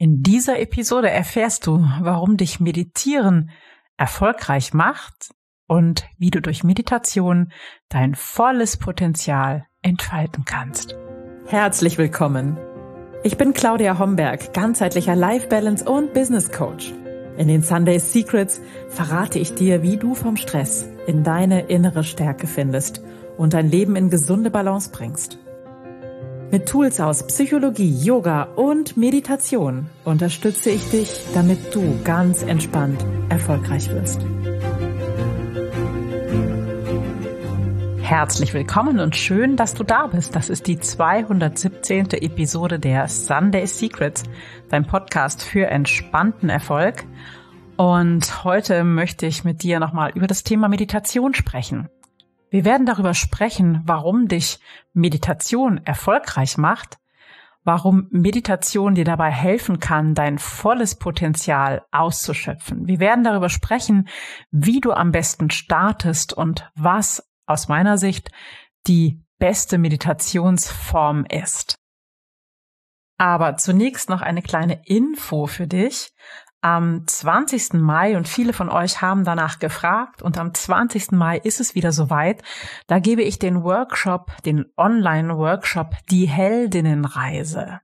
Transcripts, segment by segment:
In dieser Episode erfährst du, warum dich Meditieren erfolgreich macht und wie du durch Meditation dein volles Potenzial entfalten kannst. Herzlich willkommen. Ich bin Claudia Homberg, ganzheitlicher Life Balance und Business Coach. In den Sunday Secrets verrate ich dir, wie du vom Stress in deine innere Stärke findest und dein Leben in gesunde Balance bringst. Mit Tools aus Psychologie, Yoga und Meditation unterstütze ich dich, damit du ganz entspannt erfolgreich wirst. Herzlich willkommen und schön, dass du da bist. Das ist die 217. Episode der Sunday Secrets, dein Podcast für entspannten Erfolg. Und heute möchte ich mit dir nochmal über das Thema Meditation sprechen. Wir werden darüber sprechen, warum dich Meditation erfolgreich macht, warum Meditation dir dabei helfen kann, dein volles Potenzial auszuschöpfen. Wir werden darüber sprechen, wie du am besten startest und was aus meiner Sicht die beste Meditationsform ist. Aber zunächst noch eine kleine Info für dich am 20. Mai und viele von euch haben danach gefragt und am 20. Mai ist es wieder soweit. Da gebe ich den Workshop, den Online-Workshop Die Heldinnenreise.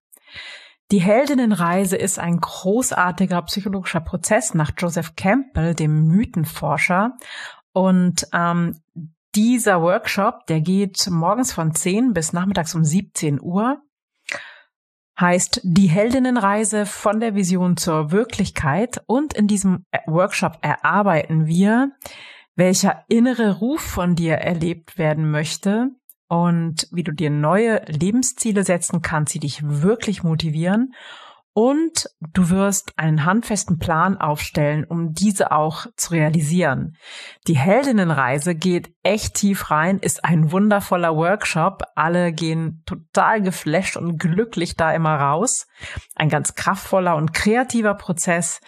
Die Heldinnenreise ist ein großartiger psychologischer Prozess nach Joseph Campbell, dem Mythenforscher. Und ähm, dieser Workshop, der geht morgens von 10 bis nachmittags um 17 Uhr heißt die Heldinnenreise von der Vision zur Wirklichkeit. Und in diesem Workshop erarbeiten wir, welcher innere Ruf von dir erlebt werden möchte und wie du dir neue Lebensziele setzen kannst, die dich wirklich motivieren und du wirst einen handfesten Plan aufstellen, um diese auch zu realisieren. Die Heldinnenreise geht echt tief rein, ist ein wundervoller Workshop. Alle gehen total geflasht und glücklich da immer raus. Ein ganz kraftvoller und kreativer Prozess,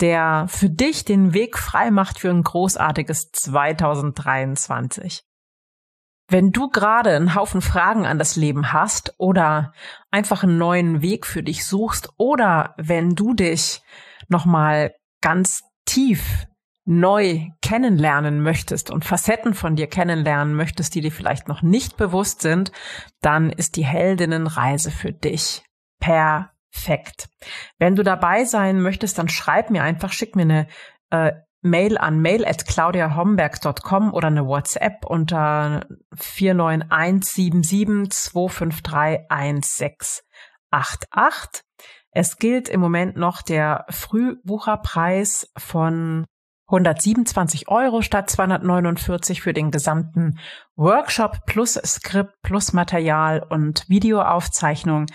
der für dich den Weg frei macht für ein großartiges 2023. Wenn du gerade einen Haufen Fragen an das Leben hast oder einfach einen neuen Weg für dich suchst oder wenn du dich nochmal ganz tief neu kennenlernen möchtest und Facetten von dir kennenlernen möchtest, die dir vielleicht noch nicht bewusst sind, dann ist die Heldinnenreise für dich perfekt. Wenn du dabei sein möchtest, dann schreib mir einfach, schick mir eine äh, Mail an mail at claudiahomberg.com oder eine WhatsApp unter 49177253188. Es gilt im Moment noch der Frühbucherpreis von 127 Euro statt 249 für den gesamten Workshop plus Skript plus Material und Videoaufzeichnung,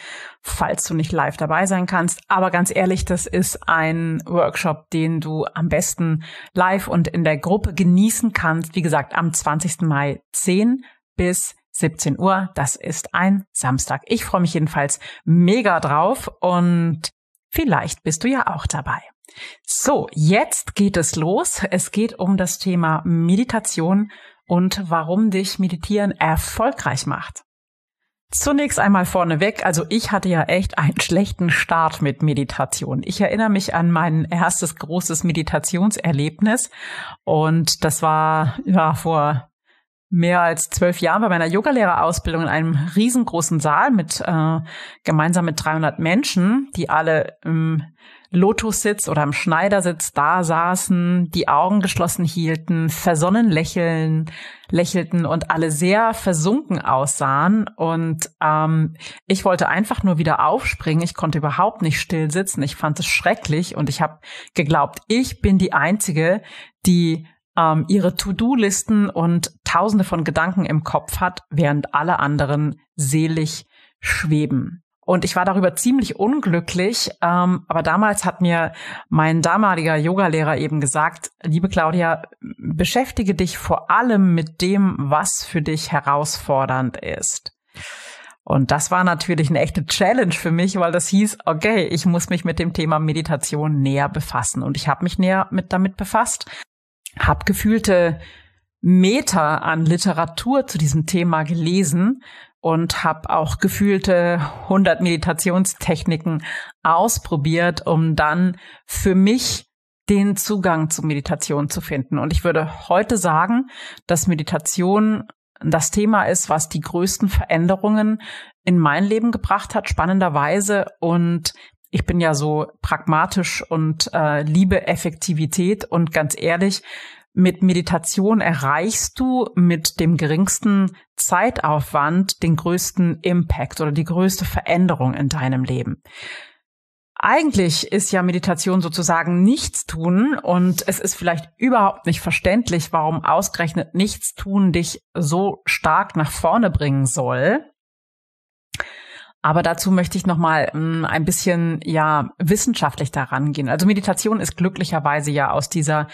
falls du nicht live dabei sein kannst. Aber ganz ehrlich, das ist ein Workshop, den du am besten live und in der Gruppe genießen kannst. Wie gesagt, am 20. Mai 10 bis 17 Uhr. Das ist ein Samstag. Ich freue mich jedenfalls mega drauf und vielleicht bist du ja auch dabei. So, jetzt geht es los. Es geht um das Thema Meditation und warum dich Meditieren erfolgreich macht. Zunächst einmal vorneweg, also ich hatte ja echt einen schlechten Start mit Meditation. Ich erinnere mich an mein erstes großes Meditationserlebnis und das war ja vor mehr als zwölf Jahren bei meiner Yogalehrerausbildung in einem riesengroßen Saal mit äh, gemeinsam mit 300 Menschen, die alle im Lotussitz oder im Schneidersitz da saßen, die Augen geschlossen hielten, versonnen lächeln, lächelten und alle sehr versunken aussahen. Und ähm, ich wollte einfach nur wieder aufspringen. Ich konnte überhaupt nicht still sitzen. Ich fand es schrecklich und ich habe geglaubt, ich bin die Einzige, die ähm, ihre To-Do-Listen und Tausende von Gedanken im Kopf hat, während alle anderen selig schweben. Und ich war darüber ziemlich unglücklich. Ähm, aber damals hat mir mein damaliger Yogalehrer eben gesagt, liebe Claudia, beschäftige dich vor allem mit dem, was für dich herausfordernd ist. Und das war natürlich eine echte Challenge für mich, weil das hieß, okay, ich muss mich mit dem Thema Meditation näher befassen. Und ich habe mich näher mit damit befasst, habe gefühlte Meter an Literatur zu diesem Thema gelesen und habe auch gefühlte 100 Meditationstechniken ausprobiert, um dann für mich den Zugang zu Meditation zu finden. Und ich würde heute sagen, dass Meditation das Thema ist, was die größten Veränderungen in mein Leben gebracht hat, spannenderweise. Und ich bin ja so pragmatisch und äh, liebe Effektivität. Und ganz ehrlich, mit Meditation erreichst du mit dem geringsten Zeitaufwand den größten Impact oder die größte Veränderung in deinem Leben. Eigentlich ist ja Meditation sozusagen nichts tun und es ist vielleicht überhaupt nicht verständlich, warum ausgerechnet nichts tun dich so stark nach vorne bringen soll. Aber dazu möchte ich noch mal hm, ein bisschen ja wissenschaftlich daran gehen. Also Meditation ist glücklicherweise ja aus dieser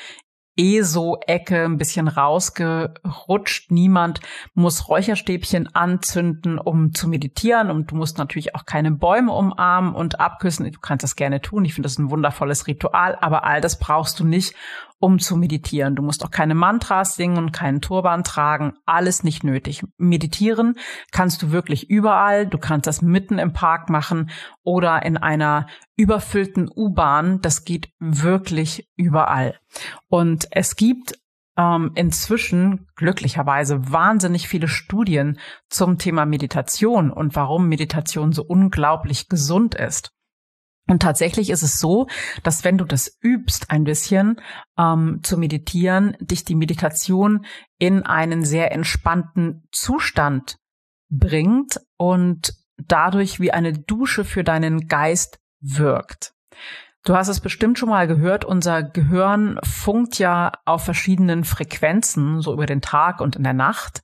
ESO-Ecke ein bisschen rausgerutscht. Niemand muss Räucherstäbchen anzünden, um zu meditieren. Und du musst natürlich auch keine Bäume umarmen und abküssen. Du kannst das gerne tun. Ich finde das ein wundervolles Ritual. Aber all das brauchst du nicht, um zu meditieren. Du musst auch keine Mantras singen und keinen Turban tragen. Alles nicht nötig. Meditieren kannst du wirklich überall. Du kannst das mitten im Park machen oder in einer überfüllten U-Bahn. Das geht wirklich überall. Und es gibt ähm, inzwischen glücklicherweise wahnsinnig viele Studien zum Thema Meditation und warum Meditation so unglaublich gesund ist. Und tatsächlich ist es so, dass wenn du das übst, ein bisschen ähm, zu meditieren, dich die Meditation in einen sehr entspannten Zustand bringt und dadurch wie eine Dusche für deinen Geist wirkt. Du hast es bestimmt schon mal gehört, unser Gehirn funkt ja auf verschiedenen Frequenzen, so über den Tag und in der Nacht.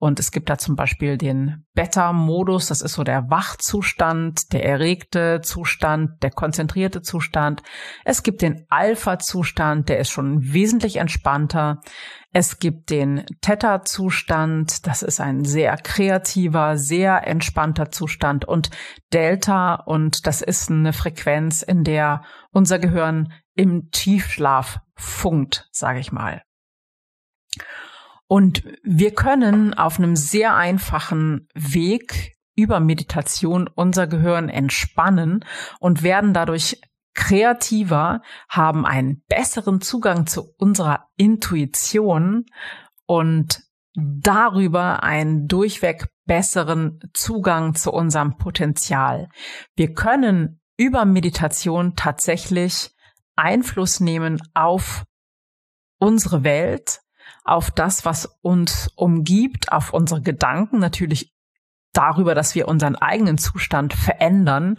Und es gibt da zum Beispiel den Beta-Modus, das ist so der Wachzustand, der erregte Zustand, der konzentrierte Zustand. Es gibt den Alpha-Zustand, der ist schon wesentlich entspannter. Es gibt den Theta-Zustand, das ist ein sehr kreativer, sehr entspannter Zustand. Und Delta, und das ist eine Frequenz, in der unser Gehirn im Tiefschlaf funkt, sage ich mal. Und wir können auf einem sehr einfachen Weg über Meditation unser Gehirn entspannen und werden dadurch kreativer, haben einen besseren Zugang zu unserer Intuition und darüber einen durchweg besseren Zugang zu unserem Potenzial. Wir können über Meditation tatsächlich Einfluss nehmen auf unsere Welt, auf das, was uns umgibt, auf unsere Gedanken, natürlich darüber, dass wir unseren eigenen Zustand verändern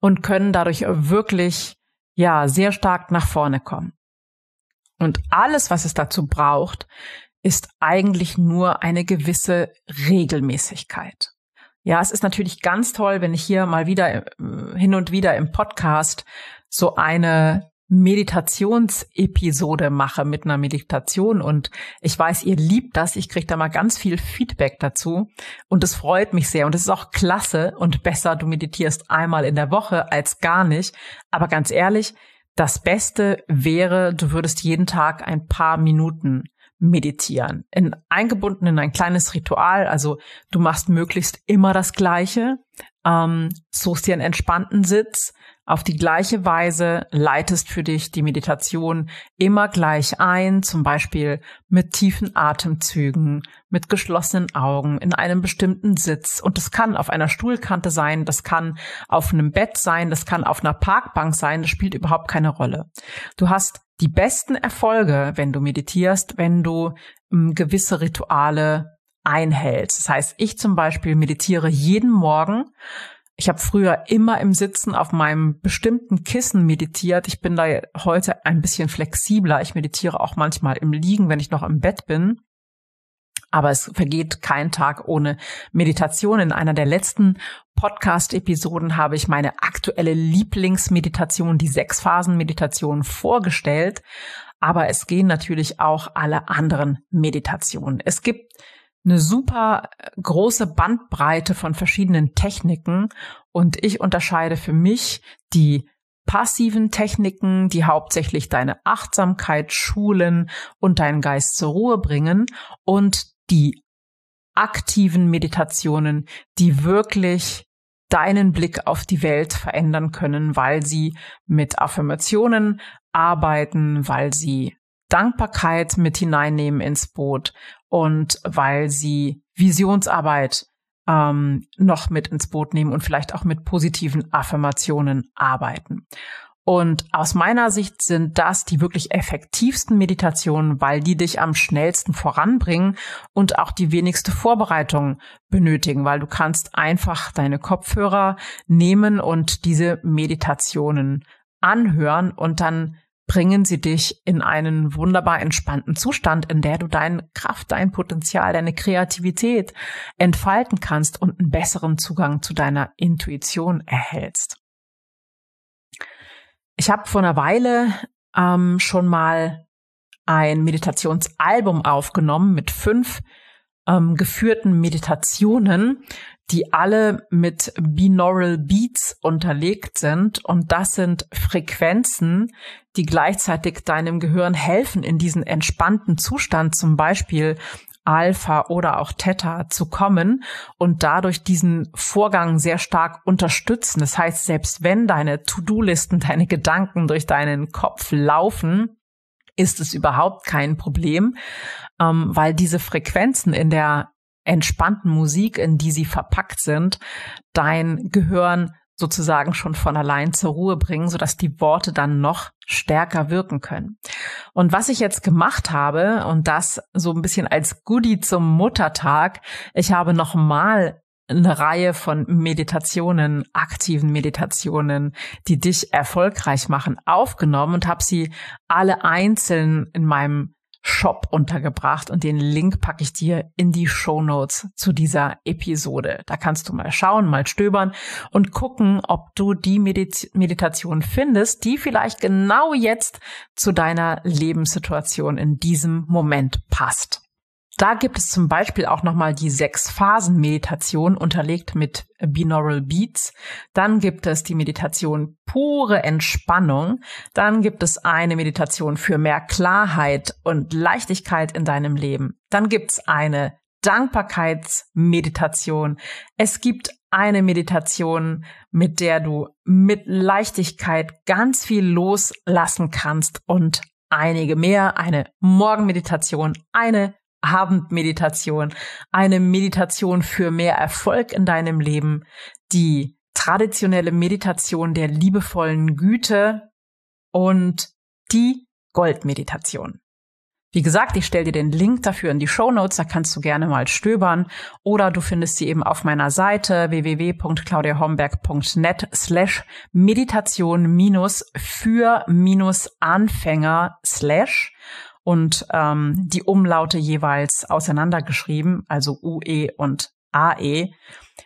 und können dadurch wirklich, ja, sehr stark nach vorne kommen. Und alles, was es dazu braucht, ist eigentlich nur eine gewisse Regelmäßigkeit. Ja, es ist natürlich ganz toll, wenn ich hier mal wieder äh, hin und wieder im Podcast so eine Meditationsepisode mache mit einer Meditation und ich weiß, ihr liebt das. Ich kriege da mal ganz viel Feedback dazu und es freut mich sehr und es ist auch klasse und besser, du meditierst einmal in der Woche als gar nicht. Aber ganz ehrlich, das Beste wäre, du würdest jeden Tag ein paar Minuten meditieren. In, eingebunden in ein kleines Ritual, also du machst möglichst immer das Gleiche, ähm, suchst dir einen entspannten Sitz, auf die gleiche Weise leitest für dich die Meditation immer gleich ein, zum Beispiel mit tiefen Atemzügen, mit geschlossenen Augen, in einem bestimmten Sitz. Und das kann auf einer Stuhlkante sein, das kann auf einem Bett sein, das kann auf einer Parkbank sein, das spielt überhaupt keine Rolle. Du hast die besten Erfolge, wenn du meditierst, wenn du ähm, gewisse Rituale einhältst. Das heißt, ich zum Beispiel meditiere jeden Morgen ich habe früher immer im Sitzen auf meinem bestimmten Kissen meditiert. Ich bin da heute ein bisschen flexibler. Ich meditiere auch manchmal im Liegen, wenn ich noch im Bett bin. Aber es vergeht kein Tag ohne Meditation. In einer der letzten Podcast-Episoden habe ich meine aktuelle Lieblingsmeditation, die Sechs-Phasen-Meditation, vorgestellt. Aber es gehen natürlich auch alle anderen Meditationen. Es gibt eine super äh, große Bandbreite von verschiedenen Techniken. Und ich unterscheide für mich die passiven Techniken, die hauptsächlich deine Achtsamkeit schulen und deinen Geist zur Ruhe bringen und die aktiven Meditationen, die wirklich deinen Blick auf die Welt verändern können, weil sie mit Affirmationen arbeiten, weil sie Dankbarkeit mit hineinnehmen ins Boot und weil sie Visionsarbeit ähm, noch mit ins Boot nehmen und vielleicht auch mit positiven Affirmationen arbeiten. Und aus meiner Sicht sind das die wirklich effektivsten Meditationen, weil die dich am schnellsten voranbringen und auch die wenigste Vorbereitung benötigen, weil du kannst einfach deine Kopfhörer nehmen und diese Meditationen anhören und dann bringen sie dich in einen wunderbar entspannten Zustand, in der du deine Kraft, dein Potenzial, deine Kreativität entfalten kannst und einen besseren Zugang zu deiner Intuition erhältst. Ich habe vor einer Weile ähm, schon mal ein Meditationsalbum aufgenommen mit fünf ähm, geführten Meditationen, die alle mit Binaural Beats unterlegt sind. Und das sind Frequenzen, die gleichzeitig deinem Gehirn helfen, in diesen entspannten Zustand zum Beispiel Alpha oder auch Theta zu kommen und dadurch diesen Vorgang sehr stark unterstützen. Das heißt, selbst wenn deine To-Do-Listen, deine Gedanken durch deinen Kopf laufen, ist es überhaupt kein Problem, ähm, weil diese Frequenzen in der entspannten Musik, in die sie verpackt sind, dein Gehirn sozusagen schon von allein zur Ruhe bringen, sodass die Worte dann noch stärker wirken können. Und was ich jetzt gemacht habe, und das so ein bisschen als Goodie zum Muttertag, ich habe nochmal eine Reihe von Meditationen, aktiven Meditationen, die dich erfolgreich machen, aufgenommen und habe sie alle einzeln in meinem Shop untergebracht und den Link packe ich dir in die Show Notes zu dieser Episode. Da kannst du mal schauen, mal stöbern und gucken, ob du die Medit Meditation findest, die vielleicht genau jetzt zu deiner Lebenssituation in diesem Moment passt. Da gibt es zum Beispiel auch nochmal die Sechs-Phasen-Meditation unterlegt mit Binaural Beats. Dann gibt es die Meditation pure Entspannung. Dann gibt es eine Meditation für mehr Klarheit und Leichtigkeit in deinem Leben. Dann gibt es eine Dankbarkeitsmeditation. Es gibt eine Meditation, mit der du mit Leichtigkeit ganz viel loslassen kannst und einige mehr, eine Morgenmeditation, eine Abendmeditation, eine Meditation für mehr Erfolg in deinem Leben, die traditionelle Meditation der liebevollen Güte und die Goldmeditation. Wie gesagt, ich stelle dir den Link dafür in die Show Notes, da kannst du gerne mal stöbern. Oder du findest sie eben auf meiner Seite www.claudiahomberg.net slash Meditation minus für minus Anfänger slash und ähm, die Umlaute jeweils auseinandergeschrieben, also UE und AE.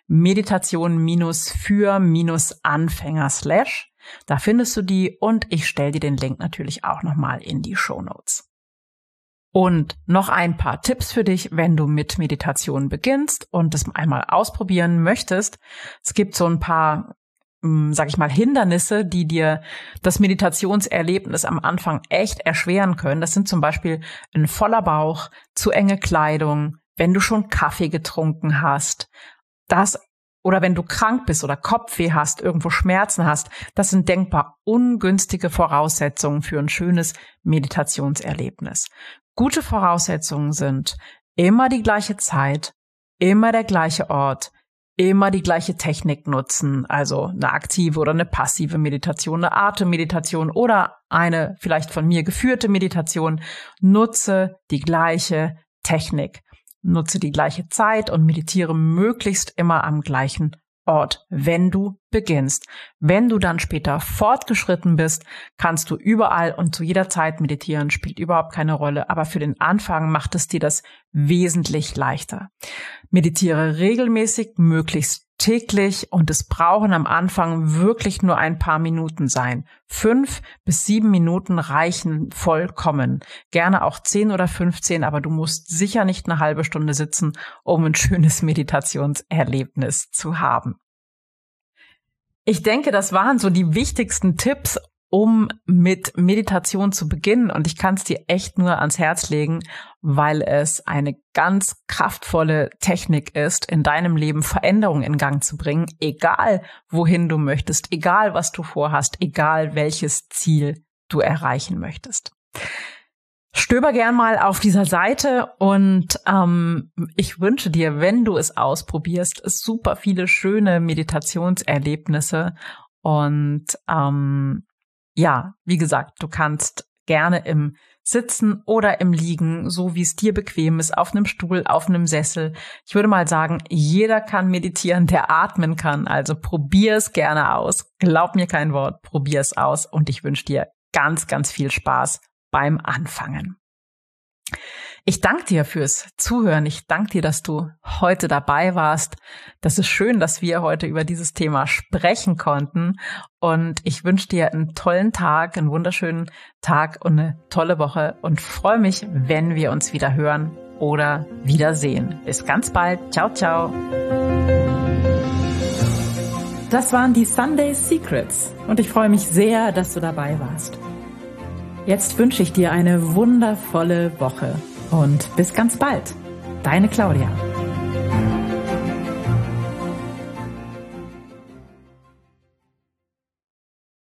Meditation minus für minus Anfänger slash. Da findest du die und ich stelle dir den Link natürlich auch nochmal in die Show Notes. Und noch ein paar Tipps für dich, wenn du mit Meditation beginnst und das einmal ausprobieren möchtest. Es gibt so ein paar sag ich mal, Hindernisse, die dir das Meditationserlebnis am Anfang echt erschweren können. Das sind zum Beispiel ein voller Bauch, zu enge Kleidung, wenn du schon Kaffee getrunken hast, das oder wenn du krank bist oder Kopfweh hast, irgendwo Schmerzen hast, das sind denkbar ungünstige Voraussetzungen für ein schönes Meditationserlebnis. Gute Voraussetzungen sind immer die gleiche Zeit, immer der gleiche Ort, immer die gleiche Technik nutzen, also eine aktive oder eine passive Meditation, eine Atemmeditation oder eine vielleicht von mir geführte Meditation. Nutze die gleiche Technik, nutze die gleiche Zeit und meditiere möglichst immer am gleichen Ort, wenn du beginnst. Wenn du dann später fortgeschritten bist, kannst du überall und zu jeder Zeit meditieren, spielt überhaupt keine Rolle. Aber für den Anfang macht es dir das wesentlich leichter. Meditiere regelmäßig, möglichst täglich und es brauchen am Anfang wirklich nur ein paar Minuten sein. Fünf bis sieben Minuten reichen vollkommen. Gerne auch zehn oder fünfzehn, aber du musst sicher nicht eine halbe Stunde sitzen, um ein schönes Meditationserlebnis zu haben. Ich denke, das waren so die wichtigsten Tipps, um mit Meditation zu beginnen. Und ich kann es dir echt nur ans Herz legen, weil es eine ganz kraftvolle Technik ist, in deinem Leben Veränderungen in Gang zu bringen, egal wohin du möchtest, egal was du vorhast, egal welches Ziel du erreichen möchtest. Stöber gern mal auf dieser Seite und ähm, ich wünsche dir, wenn du es ausprobierst, super viele schöne Meditationserlebnisse und ähm, ja, wie gesagt, du kannst gerne im Sitzen oder im Liegen, so wie es dir bequem ist, auf einem Stuhl, auf einem Sessel. Ich würde mal sagen, jeder kann meditieren, der atmen kann. Also probier es gerne aus. Glaub mir kein Wort, probier es aus und ich wünsche dir ganz, ganz viel Spaß beim Anfangen. Ich danke dir fürs Zuhören. Ich danke dir, dass du heute dabei warst. Das ist schön, dass wir heute über dieses Thema sprechen konnten. Und ich wünsche dir einen tollen Tag, einen wunderschönen Tag und eine tolle Woche und freue mich, wenn wir uns wieder hören oder wiedersehen. Bis ganz bald. Ciao, ciao. Das waren die Sunday Secrets und ich freue mich sehr, dass du dabei warst. Jetzt wünsche ich dir eine wundervolle Woche und bis ganz bald. Deine Claudia.